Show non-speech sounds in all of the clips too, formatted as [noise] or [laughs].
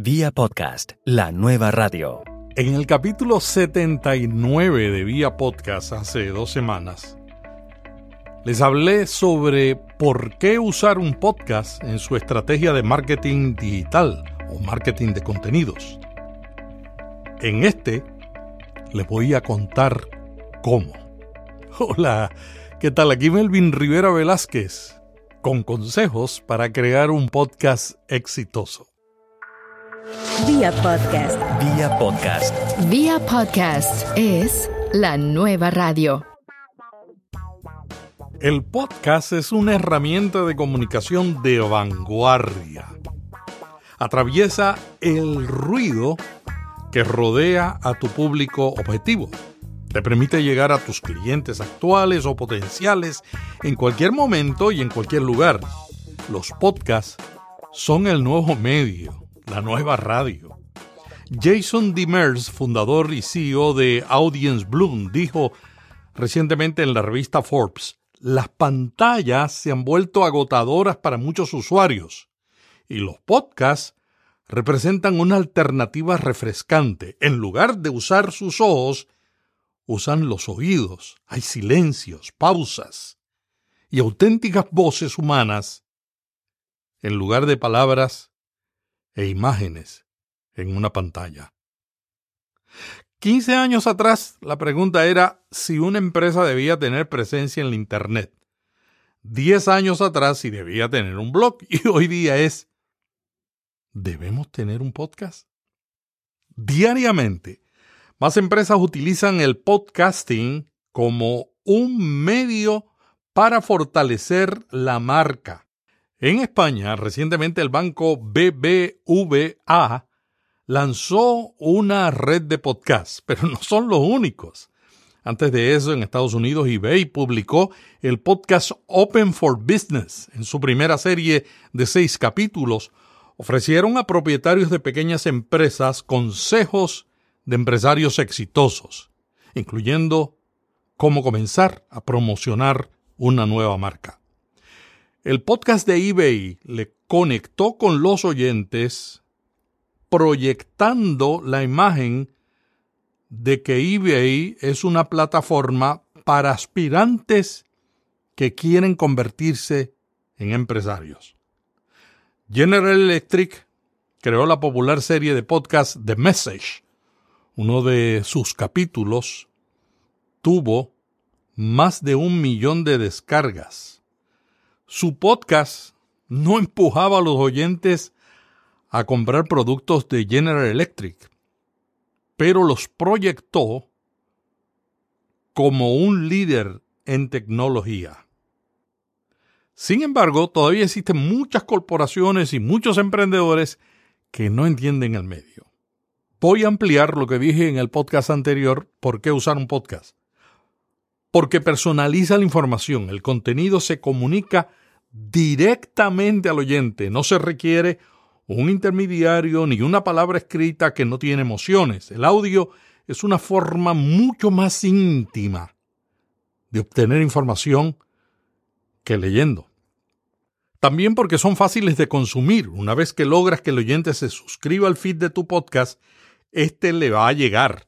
Vía podcast, la nueva radio. En el capítulo 79 de Vía Podcast hace dos semanas, les hablé sobre por qué usar un podcast en su estrategia de marketing digital o marketing de contenidos. En este les voy a contar cómo. [laughs] Hola, ¿qué tal? Aquí Melvin Rivera Velázquez con consejos para crear un podcast exitoso. Vía podcast. Vía podcast. Vía podcast es la nueva radio. El podcast es una herramienta de comunicación de vanguardia. Atraviesa el ruido que rodea a tu público objetivo. Te permite llegar a tus clientes actuales o potenciales en cualquier momento y en cualquier lugar. Los podcasts son el nuevo medio, la nueva radio. Jason Demers, fundador y CEO de Audience Bloom, dijo recientemente en la revista Forbes, las pantallas se han vuelto agotadoras para muchos usuarios y los podcasts representan una alternativa refrescante. En lugar de usar sus ojos, usan los oídos. Hay silencios, pausas y auténticas voces humanas en lugar de palabras e imágenes en una pantalla. 15 años atrás la pregunta era si una empresa debía tener presencia en la Internet. 10 años atrás si debía tener un blog [laughs] y hoy día es ¿Debemos tener un podcast? Diariamente, más empresas utilizan el podcasting como un medio para fortalecer la marca. En España, recientemente el banco BBVA lanzó una red de podcasts, [laughs] pero no son los únicos. Antes de eso, en Estados Unidos, eBay publicó el podcast Open for Business en su primera serie de seis capítulos. Ofrecieron a propietarios de pequeñas empresas consejos de empresarios exitosos, incluyendo cómo comenzar a promocionar una nueva marca. El podcast de eBay le conectó con los oyentes proyectando la imagen de que eBay es una plataforma para aspirantes que quieren convertirse en empresarios. General Electric creó la popular serie de podcast The Message. Uno de sus capítulos tuvo más de un millón de descargas su podcast no empujaba a los oyentes a comprar productos de General Electric, pero los proyectó como un líder en tecnología. Sin embargo, todavía existen muchas corporaciones y muchos emprendedores que no entienden el medio. Voy a ampliar lo que dije en el podcast anterior, ¿por qué usar un podcast? Porque personaliza la información, el contenido se comunica directamente al oyente. No se requiere un intermediario ni una palabra escrita que no tiene emociones. El audio es una forma mucho más íntima de obtener información que leyendo. También porque son fáciles de consumir. Una vez que logras que el oyente se suscriba al feed de tu podcast, este le va a llegar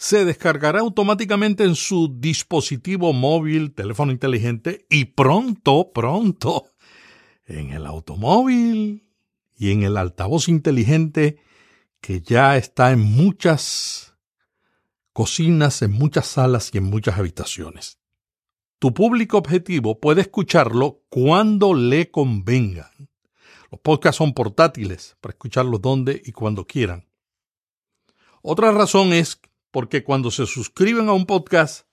se descargará automáticamente en su dispositivo móvil, teléfono inteligente y pronto, pronto, en el automóvil y en el altavoz inteligente que ya está en muchas cocinas, en muchas salas y en muchas habitaciones. Tu público objetivo puede escucharlo cuando le convenga. Los podcasts son portátiles para escucarlos donde y cuando quieran. Otra razón es porque cuando se suscriben a un podcast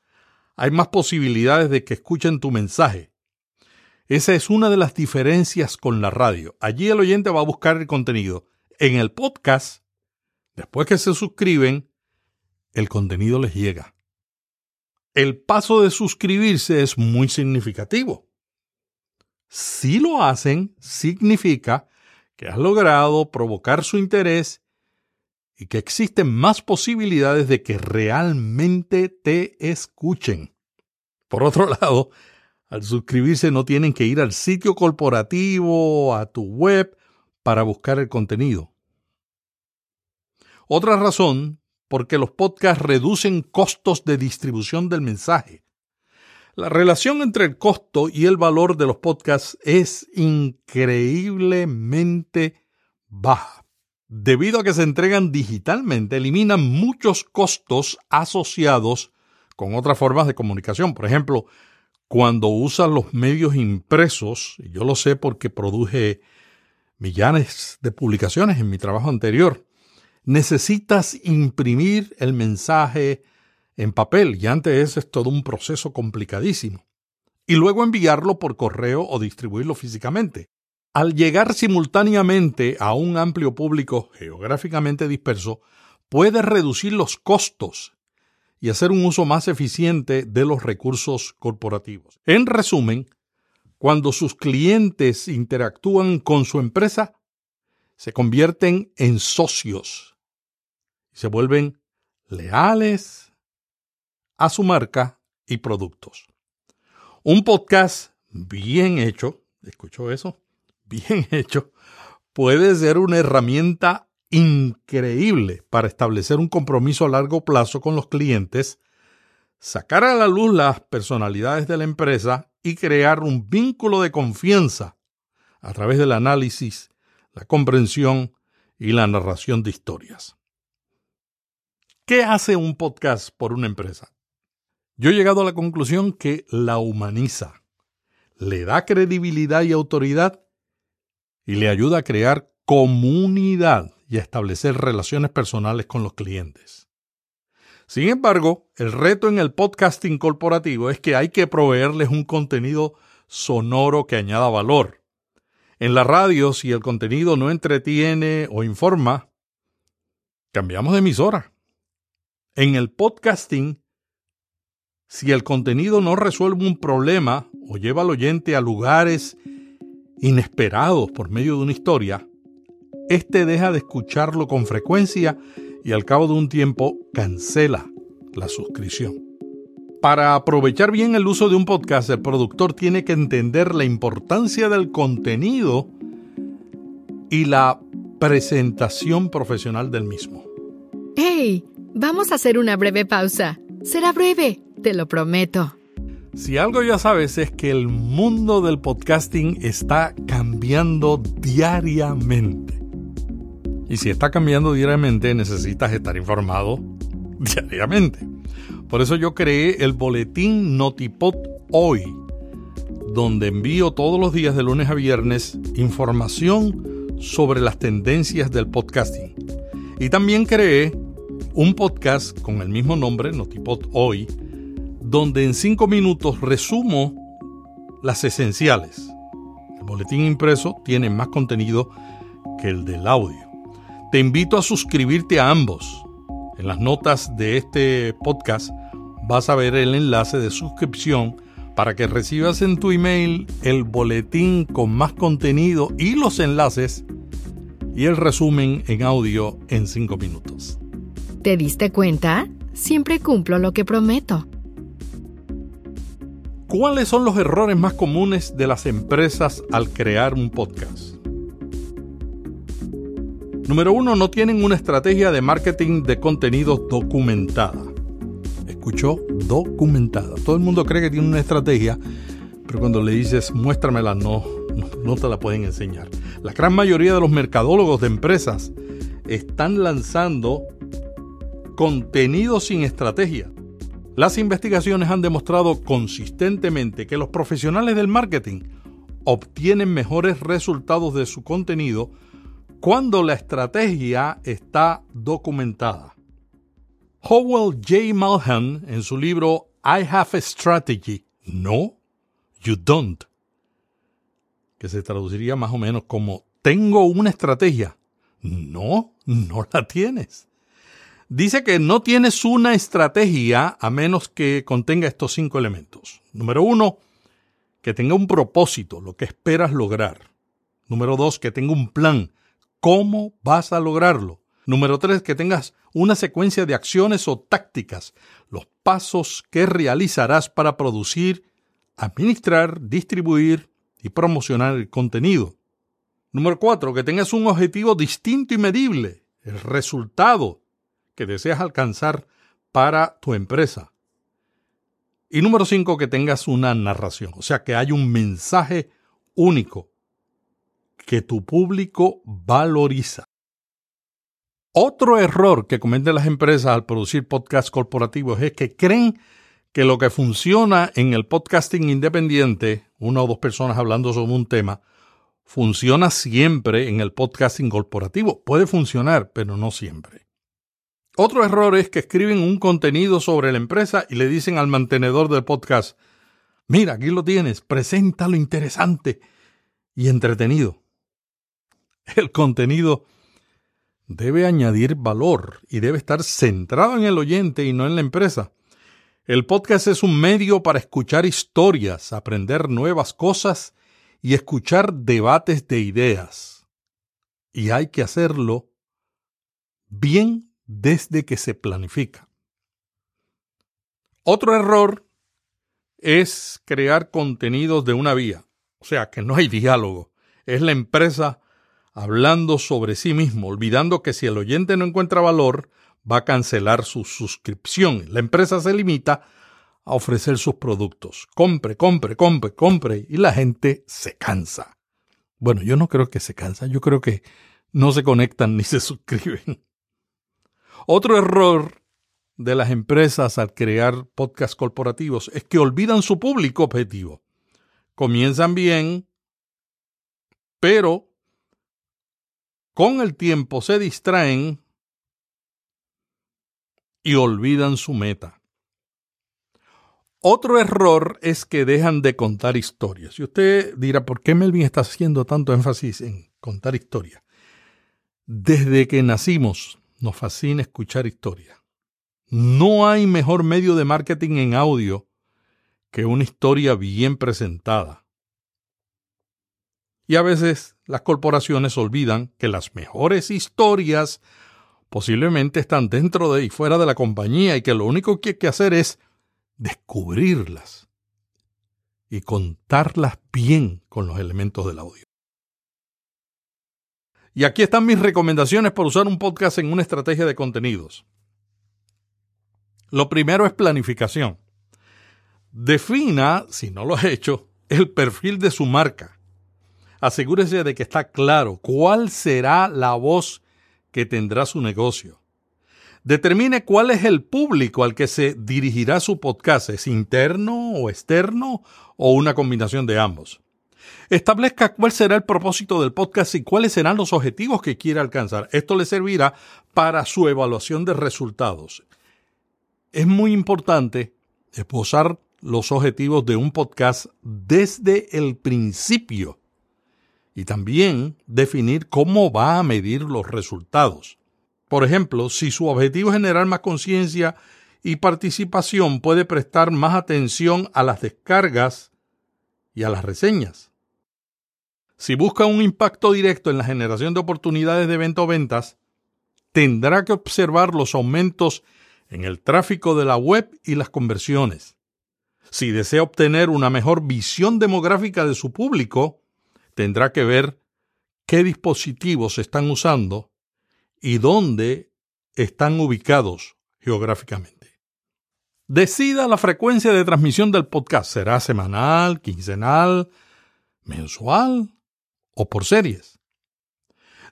hay más posibilidades de que escuchen tu mensaje. Esa es una de las diferencias con la radio. Allí el oyente va a buscar el contenido. En el podcast, después que se suscriben, el contenido les llega. El paso de suscribirse es muy significativo. Si lo hacen, significa que has logrado provocar su interés y que existen más posibilidades de que realmente te escuchen. Por otro [laughs] lado, al suscribirse no tienen que ir al sitio corporativo, a tu web, para buscar el contenido. Otra razón, porque los podcasts reducen costos de distribución del mensaje. La relación entre el costo y el valor de los podcasts es increíblemente baja. Debido a que se entregan digitalmente, eliminan muchos costos asociados con otras formas de comunicación. Por ejemplo, cuando usas los medios impresos, y yo lo sé porque produje millones de publicaciones en mi trabajo anterior, necesitas imprimir el mensaje en papel y antes es todo un proceso complicadísimo. Y luego enviarlo por correo o distribuirlo físicamente. Al llegar simultáneamente a un amplio público geográficamente disperso, puede reducir los costos y hacer un uso más eficiente de los recursos corporativos. En resumen, cuando sus clientes interactúan con su empresa, se convierten en socios y se vuelven leales a su marca y productos. Un podcast bien hecho, ¿escuchó eso? Bien [laughs] hecho puede ser una herramienta increíble para establecer un compromiso a largo plazo con los clientes, sacar a la luz las personalidades de la empresa y crear un vínculo de confianza a través del análisis, la comprensión y la narración de historias. ¿Qué hace un podcast por una empresa? Yo he llegado a la conclusión que la humaniza, le da credibilidad y autoridad y le ayuda a crear comunidad y a establecer relaciones personales con los clientes. Sin embargo, el reto en el podcasting corporativo es que hay que proveerles un contenido sonoro que añada valor. En la radio, si el contenido no entretiene o informa, cambiamos de emisora. En el podcasting, si el contenido no resuelve un problema o lleva al oyente a lugares inesperados por medio de una historia, éste deja de escucharlo con frecuencia y al cabo de un tiempo cancela la suscripción. Para aprovechar bien el uso de un podcast, el productor tiene que entender la importancia del contenido y la presentación profesional del mismo. ¡Hey! Vamos a hacer una breve pausa. Será breve, te lo prometo. Si algo ya sabes es que el mundo del podcasting está cambiando diariamente. Y si está cambiando diariamente, necesitas estar informado [laughs] diariamente. Por eso yo creé el boletín Notipod Hoy, donde envío todos los días de lunes a viernes información sobre las tendencias del podcasting. Y también creé un podcast con el mismo nombre, Notipod Hoy, donde en cinco minutos resumo las esenciales. El boletín impreso tiene más contenido que el del audio. Te invito a suscribirte a ambos. En las notas de este podcast vas a ver el enlace de suscripción para que recibas en tu email el boletín con más contenido y los enlaces y el resumen en audio en cinco minutos. ¿Te diste cuenta? Siempre cumplo lo que prometo. ¿Cuáles son los errores más comunes de las empresas al crear un podcast? Número uno, no tienen una estrategia de marketing de contenidos documentada. Escuchó documentada. Todo el mundo cree que tiene una estrategia, pero cuando le dices muéstramela, no, no, no te la pueden enseñar. La gran mayoría de los mercadólogos de empresas están lanzando contenido sin estrategia. Las investigaciones han demostrado consistentemente que los profesionales del marketing obtienen mejores resultados de su contenido cuando la estrategia está documentada. Howell J. Malhan, en su libro I Have a Strategy, No, You Don't, que se traduciría más o menos como Tengo una estrategia. No, no la tienes. Dice que no tienes una estrategia a menos que contenga estos cinco elementos. Número uno, que tenga un propósito, lo que esperas lograr. Número dos, que tenga un plan, cómo vas a lograrlo. Número tres, que tengas una secuencia de acciones o tácticas, los pasos que realizarás para producir, administrar, distribuir y promocionar el contenido. Número cuatro, que tengas un objetivo distinto y medible el resultado que deseas alcanzar para tu empresa. Y número cinco, que tengas una narración, o sea, que hay un mensaje único que tu público valoriza. Otro error que cometen las empresas al producir podcasts corporativos es que creen que lo que funciona en el podcasting independiente, una o dos personas hablando sobre un tema, funciona siempre en el podcasting corporativo. Puede funcionar, pero no siempre. Otro error es que escriben un contenido sobre la empresa y le dicen al mantenedor del podcast, mira, aquí lo tienes, presenta lo interesante y entretenido. El contenido debe añadir valor y debe estar centrado en el oyente y no en la empresa. El podcast es un medio para escuchar historias, aprender nuevas cosas y escuchar debates de ideas. Y hay que hacerlo bien desde que se planifica. Otro error es crear contenidos de una vía, o sea, que no hay diálogo. Es la empresa hablando sobre sí mismo, olvidando que si el oyente no encuentra valor, va a cancelar su suscripción. La empresa se limita a ofrecer sus productos. Compre, compre, compre, compre. Y la gente se cansa. Bueno, yo no creo que se cansa, yo creo que no se conectan ni se [laughs] suscriben. Otro error de las empresas al crear podcasts corporativos es que olvidan su público objetivo. Comienzan bien, pero con el tiempo se distraen y olvidan su meta. Otro error es que dejan de contar historias. Y usted dirá, ¿por qué Melvin está haciendo tanto énfasis en contar historias? Desde que nacimos nos fascina escuchar historias. No hay mejor medio de marketing en audio que una historia bien presentada. Y a veces las corporaciones olvidan que las mejores historias posiblemente están dentro de y fuera de la compañía y que lo único que hay que hacer es descubrirlas y contarlas bien con los elementos del audio. Y aquí están mis recomendaciones para usar un podcast en una estrategia de contenidos. Lo primero es planificación. Defina, si no lo ha hecho, el perfil de su marca asegúrese de que está claro cuál será la voz que tendrá su negocio. Determine cuál es el público al que se dirigirá su podcast, ¿es interno o externo o una combinación de ambos? Establezca cuál será el propósito del podcast y cuáles serán los objetivos que quiere alcanzar. Esto le servirá para su evaluación de resultados. Es muy importante esposar los objetivos de un podcast desde el principio y también definir cómo va a medir los resultados. Por ejemplo, si su objetivo es generar más conciencia y participación, puede prestar más atención a las descargas y a las reseñas. Si busca un impacto directo en la generación de oportunidades de venta o ventas, tendrá que observar los aumentos en el tráfico de la web y las conversiones. Si desea obtener una mejor visión demográfica de su público, tendrá que ver qué dispositivos están usando y dónde están ubicados geográficamente. Decida la frecuencia de transmisión del podcast. ¿Será semanal, quincenal, mensual o por series?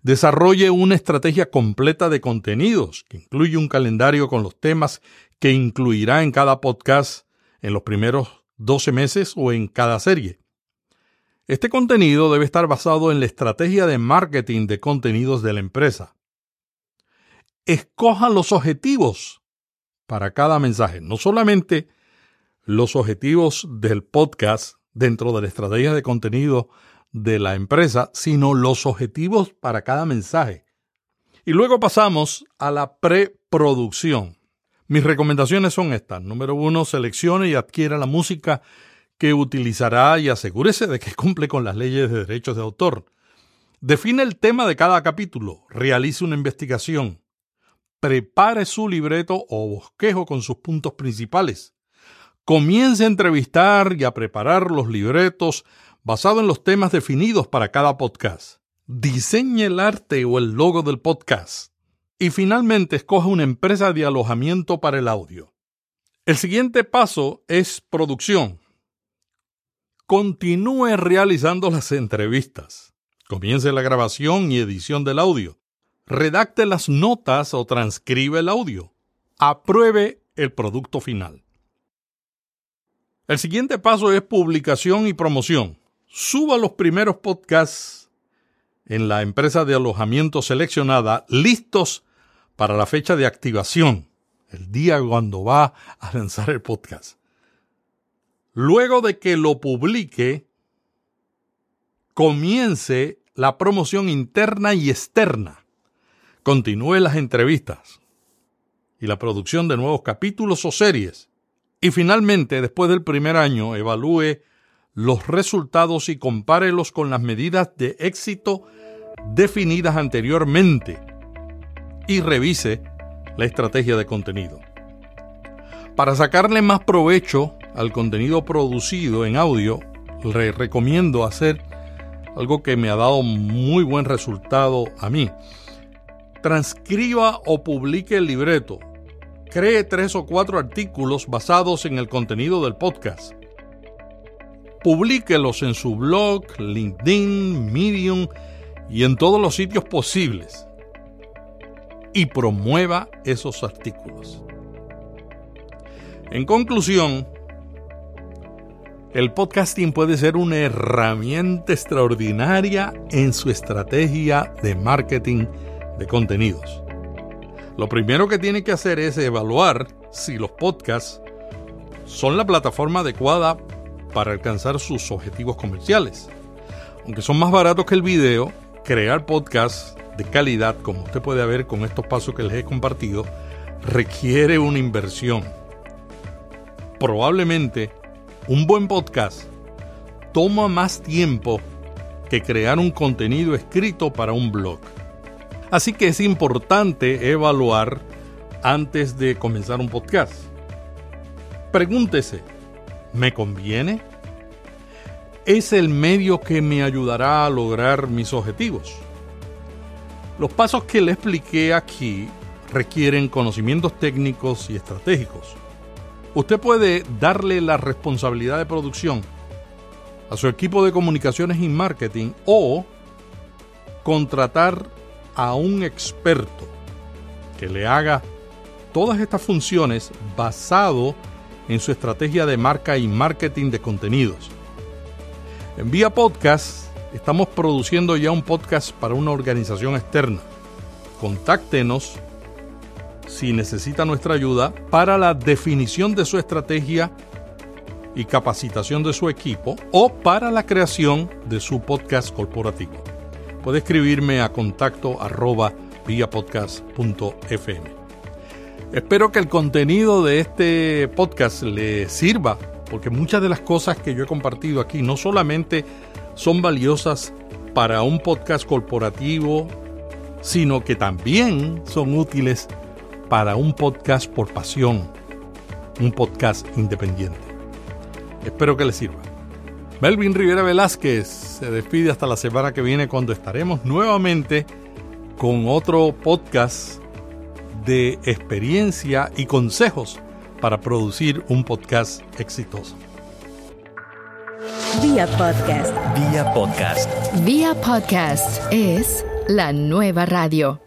Desarrolle una estrategia completa de contenidos que incluye un calendario con los temas que incluirá en cada podcast en los primeros 12 meses o en cada serie. Este contenido debe estar basado en la estrategia de marketing de contenidos de la empresa. Escoja los objetivos para cada mensaje, no solamente los objetivos del podcast dentro de la estrategia de contenido de la empresa, sino los objetivos para cada mensaje. Y luego pasamos a la preproducción. Mis recomendaciones son estas. Número uno, seleccione y adquiera la música que utilizará y asegúrese de que cumple con las leyes de derechos de autor. Define el tema de cada capítulo, realice una investigación, prepare su libreto o bosquejo con sus puntos principales. Comience a entrevistar y a preparar los libretos basados en los temas definidos para cada podcast. Diseñe el arte o el logo del podcast. Y finalmente escoja una empresa de alojamiento para el audio. El siguiente paso es producción. Continúe realizando las entrevistas. Comience la grabación y edición del audio. Redacte las notas o transcribe el audio. Apruebe el producto final. El siguiente paso es publicación y promoción. Suba los primeros podcasts en la empresa de alojamiento seleccionada listos para la fecha de activación, el día cuando va a lanzar el podcast. Luego de que lo publique, comience la promoción interna y externa. Continúe las entrevistas y la producción de nuevos capítulos o series. Y finalmente, después del primer año, evalúe los resultados y compárelos con las medidas de éxito definidas anteriormente y revise la estrategia de contenido. Para sacarle más provecho al contenido producido en audio, le recomiendo hacer algo que me ha dado muy buen resultado a mí. Transcriba o publique el libreto. Cree tres o cuatro artículos basados en el contenido del podcast. Publíquelos en su blog, LinkedIn, Medium y en todos los sitios posibles. Y promueva esos artículos. En conclusión, el podcasting puede ser una herramienta extraordinaria en su estrategia de marketing de contenidos. Lo primero que tiene que hacer es evaluar si los podcasts son la plataforma adecuada para alcanzar sus objetivos comerciales. Aunque son más baratos que el video, crear podcasts de calidad, como usted puede ver con estos pasos que les he compartido, requiere una inversión. Probablemente un buen podcast toma más tiempo que crear un contenido escrito para un blog. Así que es importante evaluar antes de comenzar un podcast. Pregúntese, ¿me conviene? ¿Es el medio que me ayudará a lograr mis objetivos? Los pasos que le expliqué aquí requieren conocimientos técnicos y estratégicos usted puede darle la responsabilidad de producción a su equipo de comunicaciones y marketing o contratar a un experto que le haga todas estas funciones basado en su estrategia de marca y marketing de contenidos. En Vía Podcast estamos produciendo ya un podcast para una organización externa. Contáctenos si necesita nuestra ayuda para la definición de su estrategia y capacitación de su equipo o para la creación de su podcast corporativo. Puede escribirme a contacto arroba. Espero que el contenido de este podcast le sirva, porque muchas de las cosas que yo he compartido aquí no solamente son valiosas para un podcast corporativo, sino que también son útiles para un podcast por pasión, un podcast independiente. Espero que les sirva. Melvin Rivera Velázquez se despide hasta la semana que viene cuando estaremos nuevamente con otro podcast de experiencia y consejos para producir un podcast exitoso. Vía podcast. Vía podcast. Vía podcast es la nueva radio.